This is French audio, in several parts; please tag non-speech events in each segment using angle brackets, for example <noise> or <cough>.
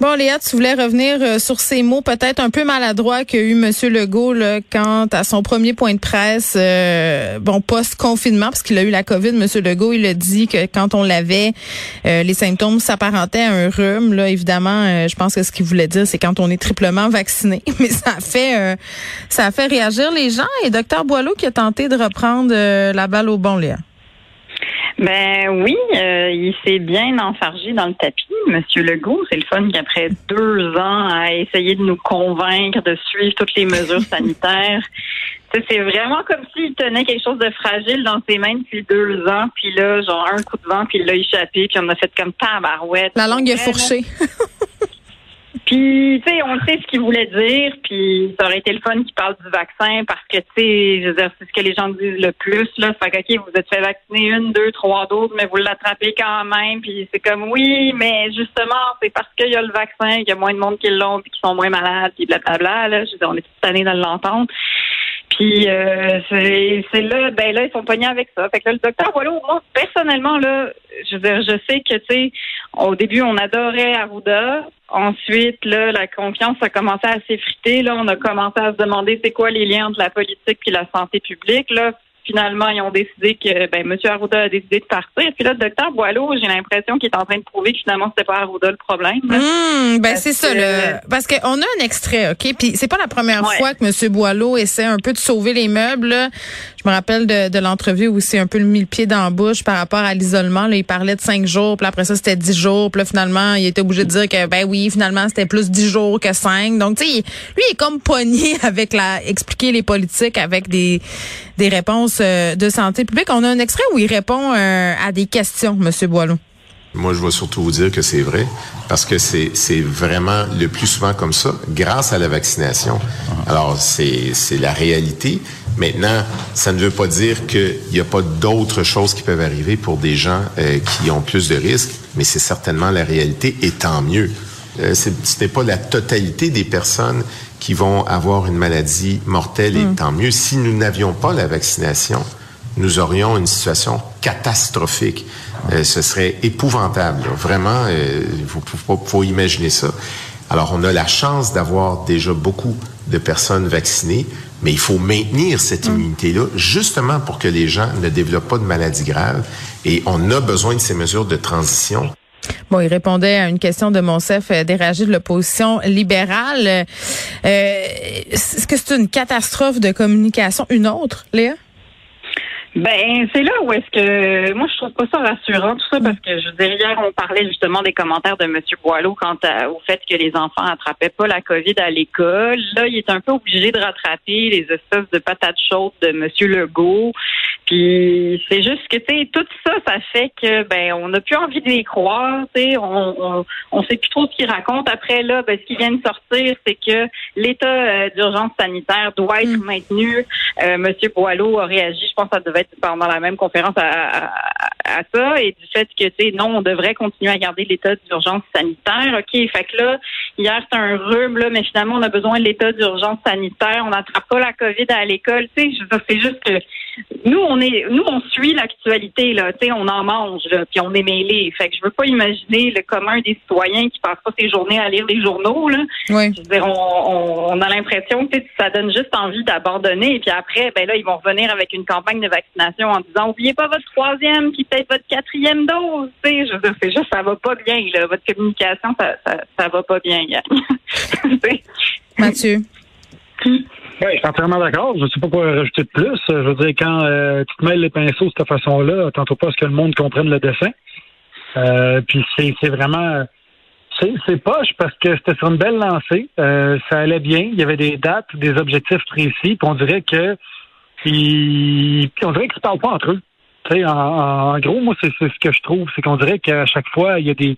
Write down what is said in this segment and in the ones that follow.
Bon, Léa, tu voulais revenir euh, sur ces mots peut-être un peu maladroits qu'a eu M. Legault là, quant à son premier point de presse, euh, bon, post-confinement, parce qu'il a eu la COVID. M. Legault, il a dit que quand on l'avait, euh, les symptômes s'apparentaient à un rhume. Là, évidemment, je pense que ce qu'il voulait dire, c'est quand on est triplement vacciné. <laughs> Mais ça a fait, ça fait réagir les gens. Et Dr Boileau qui a tenté de reprendre la balle au bon, Léa. Ben oui, euh, il s'est bien enfargé dans le tapis, Monsieur Legault. C'est le fun qu'après deux ans à essayer de nous convaincre de suivre toutes les mesures <laughs> sanitaires, c'est vraiment comme s'il tenait quelque chose de fragile dans ses mains depuis deux ans, puis là, genre un coup de vent, puis il l'a échappé, puis on a fait comme tabarouette. La langue est fourchée. <laughs> Puis, tu sais, on sait ce qu'il voulait dire, puis ça aurait été le fun qu'il parle du vaccin parce que, tu sais, je veux dire, c'est ce que les gens disent le plus, là. Fait que, OK, vous êtes fait vacciner une, deux, trois doses, mais vous l'attrapez quand même, puis c'est comme, oui, mais justement, c'est parce qu'il y a le vaccin qu'il y a moins de monde qui l'ont, puis qui sont moins malades, puis blablabla, là. Je veux dire, on est toute année dans l'entendre. Puis euh, c'est là, ben là, ils sont pognés avec ça. Fait que là, le docteur voilà, moi, personnellement, là, je veux dire, je sais que, tu sais, au début, on adorait Arruda. Ensuite, là, la confiance a commencé à s'effriter. Là, on a commencé à se demander c'est quoi les liens entre la politique et la santé publique. Là, finalement, ils ont décidé que ben, M. Arruda a décidé de partir. Puis là, le docteur Boileau, j'ai l'impression qu'il est en train de prouver que finalement, c'était pas Arruda le problème. Mmh, ben c'est ça. Là. Parce qu'on a un extrait, OK? Puis c'est pas la première fois que M. Boileau essaie un peu de sauver les meubles. Je me rappelle de, de l'entrevue où c'est un peu le mille pieds dans la bouche par rapport à l'isolement. Il parlait de cinq jours, puis après ça, c'était dix jours. Puis là, finalement, il était obligé de dire que, ben oui, finalement, c'était plus dix jours que cinq. Donc, tu sais, lui, il est comme pogné <laughs> avec la... expliquer les politiques avec des des réponses euh, de santé publique. On a un extrait où il répond euh, à des questions, Monsieur Boileau. Moi, je vais surtout vous dire que c'est vrai, parce que c'est, c'est vraiment le plus souvent comme ça, grâce à la vaccination. Alors, c'est, c'est la réalité. Maintenant, ça ne veut pas dire qu'il n'y a pas d'autres choses qui peuvent arriver pour des gens euh, qui ont plus de risques, mais c'est certainement la réalité, et tant mieux. Euh, ce n'est pas la totalité des personnes qui vont avoir une maladie mortelle et mm. tant mieux. Si nous n'avions pas la vaccination, nous aurions une situation catastrophique. Euh, ce serait épouvantable. Vraiment, euh, il faut, imaginer ça. Alors, on a la chance d'avoir déjà beaucoup de personnes vaccinées, mais il faut maintenir cette mm. immunité-là, justement pour que les gens ne développent pas de maladies graves. Et on a besoin de ces mesures de transition. Bon, il répondait à une question de Monsef euh, Déragé de l'opposition libérale. Euh, Est-ce que c'est une catastrophe de communication? Une autre, Léa? Ben, c'est là où est-ce que moi je trouve pas ça rassurant tout ça parce que je veux dire hier on parlait justement des commentaires de M. Boileau quant au fait que les enfants attrapaient pas la COVID à l'école. Là, il est un peu obligé de rattraper les espèces de patates chaudes de M. Legault. Puis c'est juste que tu sais tout ça, ça fait que ben on n'a plus envie de les croire. Tu sais, on, on, on sait plus trop ce qu'ils racontent. Après là, ben, ce qui vient de sortir, c'est que l'état euh, d'urgence sanitaire doit être mm. maintenu. Euh, Monsieur Boileau a réagi. Je pense que ça devait être pendant la même conférence à, à, ça et du fait que tu sais non, on devrait continuer à garder l'état d'urgence sanitaire. Ok, fait que là hier c'est un rhume là, mais finalement on a besoin de l'état d'urgence sanitaire. On n'attrape pas la COVID à l'école. Tu sais, c'est juste que nous, on est, nous, on suit l'actualité, là, tu sais, on en mange, là, puis on est mêlé. Fait que je veux pas imaginer le commun des citoyens qui passent pas ses journées à lire les journaux, là. Oui. Je veux dire, on, on, a l'impression que ça donne juste envie d'abandonner, et puis après, ben là, ils vont revenir avec une campagne de vaccination en disant, oubliez pas votre troisième, puis peut-être votre quatrième dose, tu sais. Je veux dire, c'est juste, ça va pas bien, là. Votre communication, ça, ça, ça va pas bien, <laughs> Mathieu. Oui, je suis entièrement d'accord. Je ne sais pas quoi rajouter de plus. Je veux dire, quand euh, tu te mêles les pinceaux de cette façon-là, tantôt pas à ce que le monde comprenne le dessin. Euh, puis c'est, c'est vraiment... C'est, c'est poche parce que c'était sur une belle lancée. Euh, ça allait bien. Il y avait des dates, des objectifs précis. Puis on dirait que... Puis, on dirait qu'ils se parlent pas entre eux. En, en, gros, moi, c'est, ce que je trouve. C'est qu'on dirait qu'à chaque fois, il y a des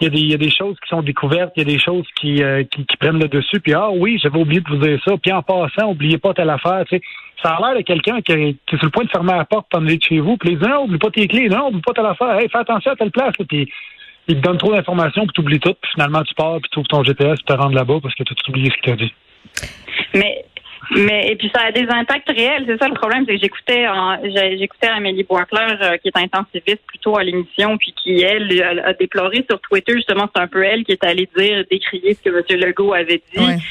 il y, a des, il y a des choses qui sont découvertes, il y a des choses qui, euh, qui, prennent le dessus. Puis ah oui, j'avais oublié de vous dire ça. Puis en passant, oubliez pas telle affaire. Tu sais, ça a l'air de quelqu'un qui, qui, est sur le point de fermer la porte pour de chez vous. Puis les non, oublie pas tes clés. Non, oublie pas telle affaire. Hey, fais attention à telle place. Puis il te donne trop d'informations, puis tu oublies tout, puis finalement tu pars, puis tu ouvres ton GPS, puis te rends là-bas parce que tu as oublié ce qu'il t'a dit. Mais mais et puis ça a des impacts réels, c'est ça le problème, c'est que j'écoutais j'écoutais Amélie Boisclair euh, qui est intensiviste plutôt à l'émission puis qui elle a, déploré sur Twitter justement c'est un peu elle qui est allée dire décrier ce que M. Legault avait dit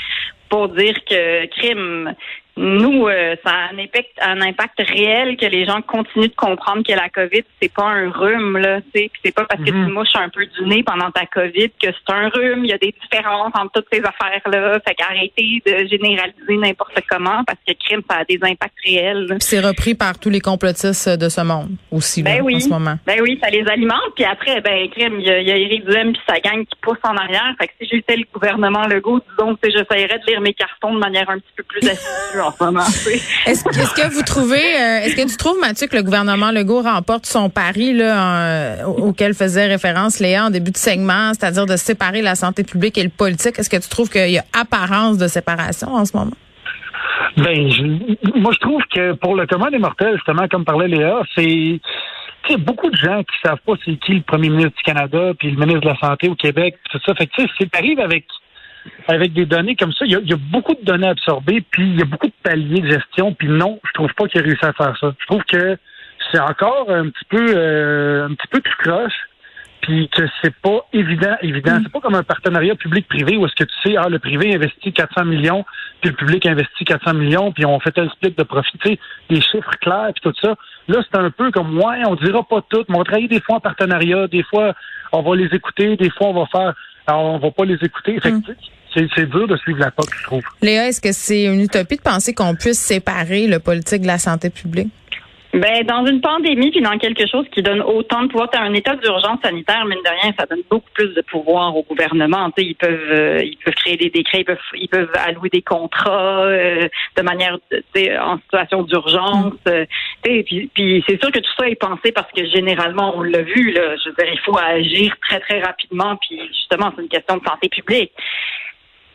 pour dire que crime nous, euh, ça a un impact, un impact réel que les gens continuent de comprendre que la COVID, c'est pas un rhume, là, tu c'est pas parce que Mhm. tu mouches un peu du nez pendant ta COVID que c'est un rhume. Il y a des différences entre toutes ces affaires-là. Fait qu'arrêtez de généraliser n'importe comment parce que crime, ça a des impacts réels. là. C'est repris par tous les complotistes de ce monde aussi là, Ben oui. en ce moment. Ben oui, ça les alimente. Puis après, ben crime, il y a, il y a Éric Duhem puis sa gang qui pousse en arrière. Fait que si j'étais le gouvernement Legault, disons que j'essayerais de lire mes cartons de manière un petit peu plus <laughs> assidue en ce moment. tu sais. Est-ce que- vous trouvez, euh, est-ce que tu trouves, Mathieu, que le gouvernement Legault remporte son pari là, en- auquel faisait référence Léa en début de segment, c'est-à-dire de séparer la santé publique et le politique? Est-ce que tu trouves qu'il y a apparence de séparation en ce moment? Ben, je- moi, je trouve que pour le commun des mortels, justement, comme parlait Léa, c'est tu sais, beaucoup de gens qui savent pas c'est qui le premier ministre du Canada, puis le ministre de la Santé au Québec, puis tout ça. Fait que, tu sais, c'est arrive avec avec des données comme ça, il y, a, il y a beaucoup de données absorbées, puis il y a beaucoup de paliers de gestion, puis non, je trouve pas qu'il a réussi à faire ça. Je trouve que c'est encore un petit peu euh, un petit peu tout croche, puis que c'est pas évident, évident. C'est pas comme un partenariat public-privé où est-ce que tu sais, ah, le privé investit 400 millions, puis le public investit 400 millions, puis on fait tel split de profit, tu sais, des chiffres clairs, puis tout ça. Là, c'est un peu comme, ouais, on dira pas tout, mais on travaille des fois en partenariat, des fois, on va les écouter, des fois, on va faire, on va pas les écouter. Fait c'est, c'est dur de suivre la POC, je trouve. Léa, est-ce que c'est une utopie de penser qu'on puisse séparer le politique de la santé publique? Ben, dans une pandémie, puis dans quelque chose qui donne autant de pouvoir, t'as un état d'urgence sanitaire, mine de rien, ça donne beaucoup plus de pouvoir au gouvernement. Tu sais, ils peuvent, euh, ils peuvent créer des décrets, ils peuvent, ils peuvent allouer des contrats euh, de manière, en situation d'urgence. euh, tu sais, puis, puis c'est sûr que tout ça est pensé parce que généralement, on l'a vu. Là, je veux dire, il faut agir très très rapidement. Puis justement, c'est une question de santé publique.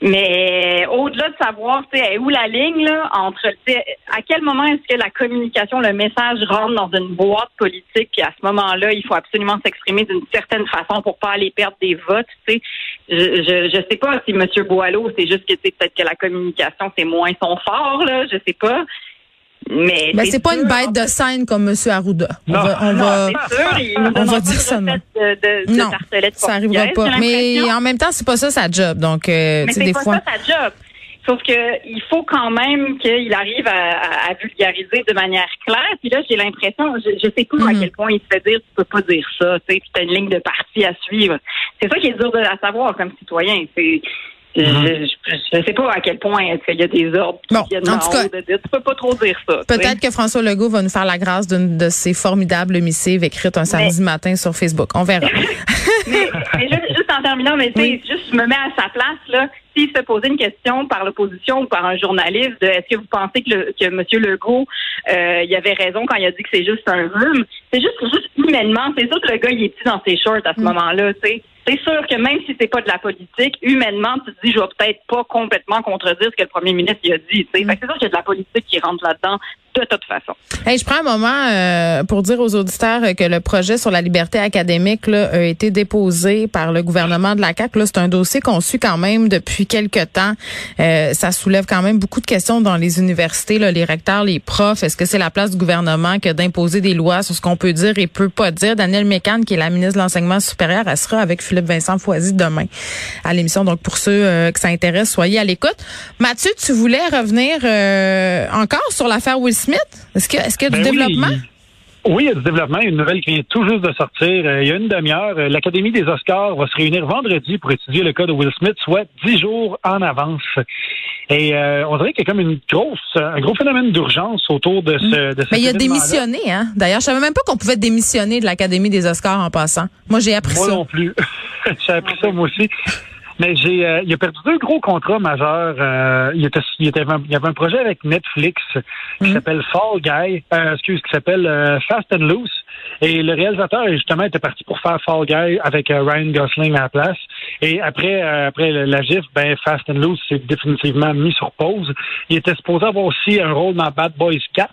Mais au-delà de savoir, où la ligne là entre, à quel moment est-ce que la communication, le message rentre dans une boîte politique, puis à ce moment-là, il faut absolument s'exprimer d'une certaine façon pour pas aller perdre des votes. Tu sais, je, je, je sais pas si M. Boileau, c'est juste que peut-être que la communication c'est moins son fort là, je sais pas. Mais Ben, c'est pas sûr, une bête de scène comme M. Arruda. On Non. va, on non, va, c'est sûr, il nous on va dire de ça, non. de, de, ça arrivera pas. Mais en même temps, c'est pas ça sa job. Donc, euh, Mais des pas fois. ça sa job. Sauf que il faut quand même qu'il arrive à, à- à vulgariser de manière claire. Puis là, j'ai l'impression, je, je sais pas à Mhm. quel point il se fait dire tu peux pas dire ça, tu sais, puis t'as une ligne de parti à suivre. C'est ça qui est dur de la savoir comme citoyen. C'est je, je, je sais pas à quel point est-ce qu'il y a des ordres qui viennent en tout cas, de dire tu peux pas trop dire ça. Peut-être que François Legault va nous faire la grâce d'une de ses formidables missives écrites un samedi matin sur Facebook. On verra. <laughs> mais, mais juste, juste en terminant, mais tu sais, juste je me mets à sa place là. S'il se posait une question par l'opposition ou par un journaliste, de est-ce que vous pensez que, le, que M. Legault, euh, il avait raison quand il a dit que c'est juste un rhume? C'est juste, juste humainement, c'est sûr que le gars il est petit dans ses shorts à ce moment-là, tu sais. C'est sûr que même si c'est pas de la politique, humainement, tu te dis, je vais peut-être pas complètement contredire ce que le premier ministre il a dit. tu sais. Fait que c'est sûr qu'il y a de la politique qui rentre là-dedans de toute façon. Hey, je prends un moment euh, pour dire aux auditeurs que le projet sur la liberté académique là, a été déposé par le gouvernement de la CAQ. Là, c'est un dossier qu'on suit quand même depuis quelques temps. Euh, ça soulève quand même beaucoup de questions dans les universités, là, les recteurs, les profs. Est-ce que c'est la place du gouvernement que d'imposer des lois sur ce qu'on peut dire et peut pas dire? Danielle Mécan, qui est la ministre de l'Enseignement supérieur, elle sera avec Philippe Vincent Foisy demain à l'émission. Donc, pour ceux euh, que ça intéresse, soyez à l'écoute. Mathieu, tu voulais revenir euh, encore sur l'affaire Will Smith? Est-ce que est-ce qu'il y a du Ben oui, développement? Oui, il y a du développement. Il y a une nouvelle qui vient tout juste de sortir. Euh, il y a une demi-heure. Euh, L'Académie des Oscars va se réunir vendredi pour étudier le cas de Will Smith, soit dix jours en avance. Et euh, on dirait qu'il y a comme une grosse, un gros phénomène d'urgence autour de ce. De Mais il a démissionné, hein? D'ailleurs, je savais même pas qu'on pouvait démissionner de l'Académie des Oscars en passant. Moi, j'ai appris Moi ça. non plus. <laughs> J'ai appris ça moi aussi. Mais j'ai, euh, il a perdu deux gros contrats majeurs. Euh, il, était, il, était, il y avait un projet avec Netflix qui Mm. s'appelle Fall Guy, euh, excuse, qui s'appelle euh, Fast and Loose. Et le réalisateur, justement, était parti pour faire Fall Guy avec euh, Ryan Gosling à la place. Et après, euh, après la gifle, ben Fast and Loose s'est définitivement mis sur pause. Il était supposé avoir aussi un rôle dans Bad Boys 4.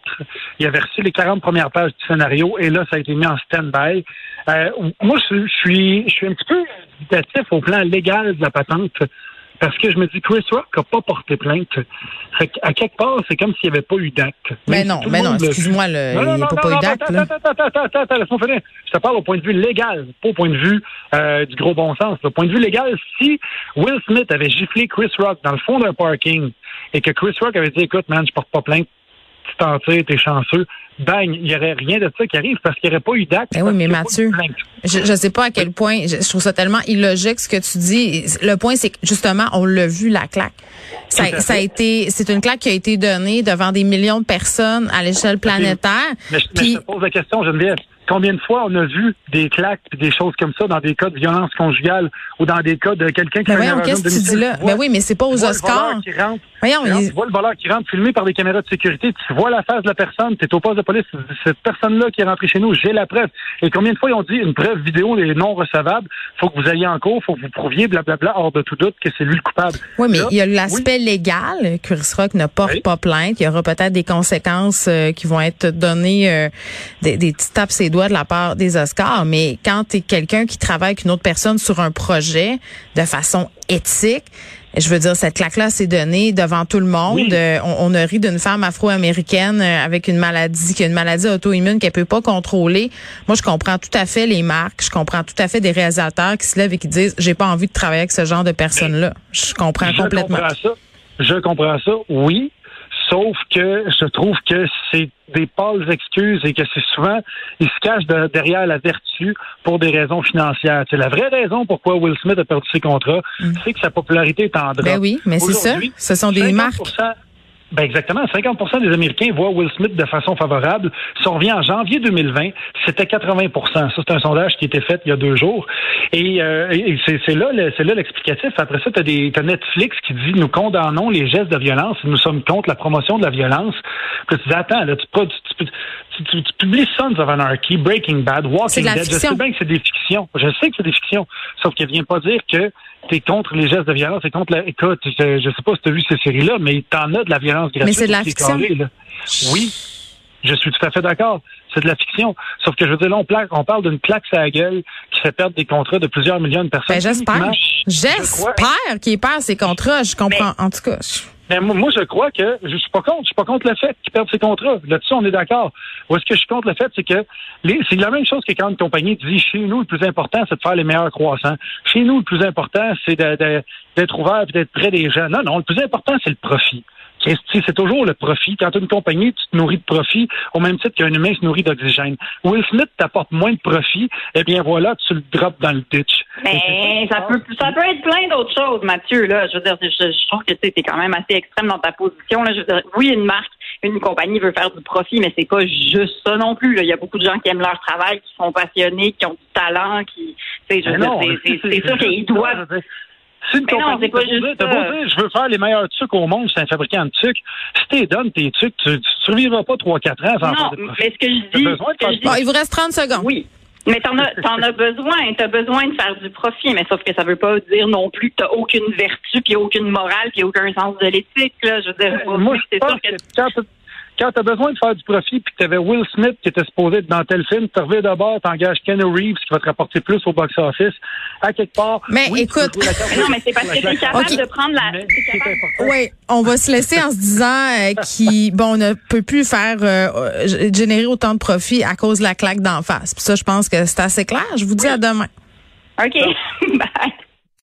Il avait reçu les 40 premières pages du scénario et là, ça a été mis en stand-by. Euh, moi, je, suis, je suis un petit peu dubitatif au plan légal de la patente. Parce que je me dis, Chris Rock n'a pas porté plainte. Fait à quelque part, c'est comme s'il n'y avait pas eu d'acte. Mais non, mais non, excuse-moi, il n'y a pas, eu d'acte. Attends, attends, attends, attends, attends, laisse-moi finir. Je te parle au point de vue légal, pas au point de vue euh, du gros bon sens. Au point de vue légal, si Will Smith avait giflé Chris Rock dans le fond d'un parking et que Chris Rock avait dit, écoute, man, je porte pas plainte, tu t'en tires, t'es chanceux, bang, il n'y aurait rien de ça qui arrive parce qu'il n'y aurait pas eu d'acte. Ben oui, mais Mathieu, je ne sais pas à quel point, je, trouve ça tellement illogique ce que tu dis. Le point, c'est que justement, on l'a vu, la claque. Ça, ça a été, c'est une claque qui a été donnée devant des millions de personnes à l'échelle planétaire. Mais, je, te pose la question, Geneviève. Combien de fois on a vu des claques et des choses comme ça dans des cas de violence conjugale ou dans des cas de quelqu'un qui mais voyons, qu'est-ce que tu dis là? Mais oui, mais c'est pas aux Oscars. voyons, Tu vois le voleur qui rentre filmé par des caméras de sécurité, tu vois la face de la personne, tu es au poste de police, cette personne-là qui est rentrée chez nous, j'ai la preuve. Et combien de fois ils ont dit une preuve vidéo est non recevable, faut que vous ayez en cours, faut que vous prouviez, blablabla, hors de tout doute que c'est lui le coupable. Oui, mais il y a l'aspect légal. Chris Rock ne porte pas plainte. Il y aura peut-être des conséquences euh, qui vont être données, euh, des, des petits tapes ses doigts de la part des Oscars. Mais quand tu es quelqu'un qui travaille avec une autre personne sur un projet de façon éthique, je veux dire, cette claque-là s'est donnée devant tout le monde. Euh, on, a ri d'une femme afro-américaine euh, avec une maladie, qui a une maladie auto-immune qu'elle peut pas contrôler. Moi, je comprends tout à fait les marques. Je comprends tout à fait des réalisateurs qui se lèvent et qui disent, j'ai pas envie de travailler avec ce genre de personnes-là. Je comprends complètement. Comprends ça. Je comprends ça. Oui. Sauf que je trouve que c'est des pâles excuses et que c'est souvent, ils se cachent derrière la vertu pour des raisons financières. C'est la vraie raison pourquoi Will Smith a perdu ses contrats, mm. c'est que sa popularité est en drop. Ben oui, mais c'est ça. Ce sont des marques. Ben exactement. 50% des Américains voient Will Smith de façon favorable. Si on revient en janvier 2020, c'était 80% Ça, c'est un sondage qui été fait il y a deux jours. Et, euh, c'est là, c'est là l'explicatif. Après ça, tu as, Netflix qui dit nous condamnons les gestes de violence. Nous sommes contre la promotion de la violence. Puis tu dis attends, là, tu, tu, tu, tu, publies Sons of Anarchy, Breaking Bad, Walking Dead. Je sais bien que c'est des fictions. Je sais que c'est des fictions. Sauf qu'elle vient pas dire que t'es contre les gestes de violence, t'es contre la. Écoute, je, je sais pas si tu as vu ces séries-là, mais t'en as de la violence gratuite. Mais c'est de la fiction. Oui, je suis tout à fait d'accord. C'est de la fiction. Sauf que je veux dire, là, on, on parle d'une claque à la gueule qui fait perdre des contrats de plusieurs millions de personnes. Ben, j'espère. J'espère qu'il perd ses contrats. Je comprends. en tout cas. Mais moi, je crois que je suis pas contre. Je suis pas contre le fait qu'il perde ses contrats. Là-dessus, on est d'accord. Où est-ce que je suis contre le fait, c'est que c'est la même chose que quand une compagnie dit chez nous, le plus important, c'est de faire les meilleurs croissants. Chez nous, le plus important, c'est d'être ouvert et d'être près des gens. Non, non, le plus important, c'est le profit c'est toujours le profit. Quand tu une compagnie, tu te nourris de profit au même titre qu'un humain se nourrit d'oxygène. Will Smith t'apporte moins de profit, eh bien voilà, tu le drops dans le ditch. Mais ça peut, ça peut être plein d'autres choses, Mathieu. Là. Je veux dire, je, trouve que tu es quand même assez extrême dans ta position. Là. Je veux dire, oui, une marque, une compagnie veut faire du profit, mais c'est pas juste ça non plus. Là. Il y a beaucoup de gens qui aiment leur travail, qui sont passionnés, qui ont du talent, qui, c'est sûr qu'ils doivent si une compagnie pas juste, dire, je veux faire les meilleurs trucs au monde, c'est un fabricant de sucre. Si t'es donnes tes trucs, tu, ne survivras pas 3-4 ans sans non, mais ce que je dis... bon, il vous reste 30 secondes. Oui. Mais t'en as, t'en as besoin, t'as besoin de faire du profit, mais sauf que ça veut pas dire non plus que t'as aucune vertu, puis aucune morale, puis aucun sens de l'éthique, là. Je veux dire, moi, c'est sûr que quand tu as besoin de faire du profit puis que tu avais Will Smith qui était supposé être dans tel film, tu reviens d'abord, tu engages Ken Reeves qui va te rapporter plus au box-office. À quelque part. Mais écoute. <laughs> non, mais c'est parce que tu es capable de prendre la. Oui, on va se laisser en se disant euh, qu'on bon, ne peut plus faire euh, euh, générer autant de profit à cause de la claque d'en face. Puis ça, je pense que c'est assez clair. Je vous dis à demain. OK. <laughs> Bye.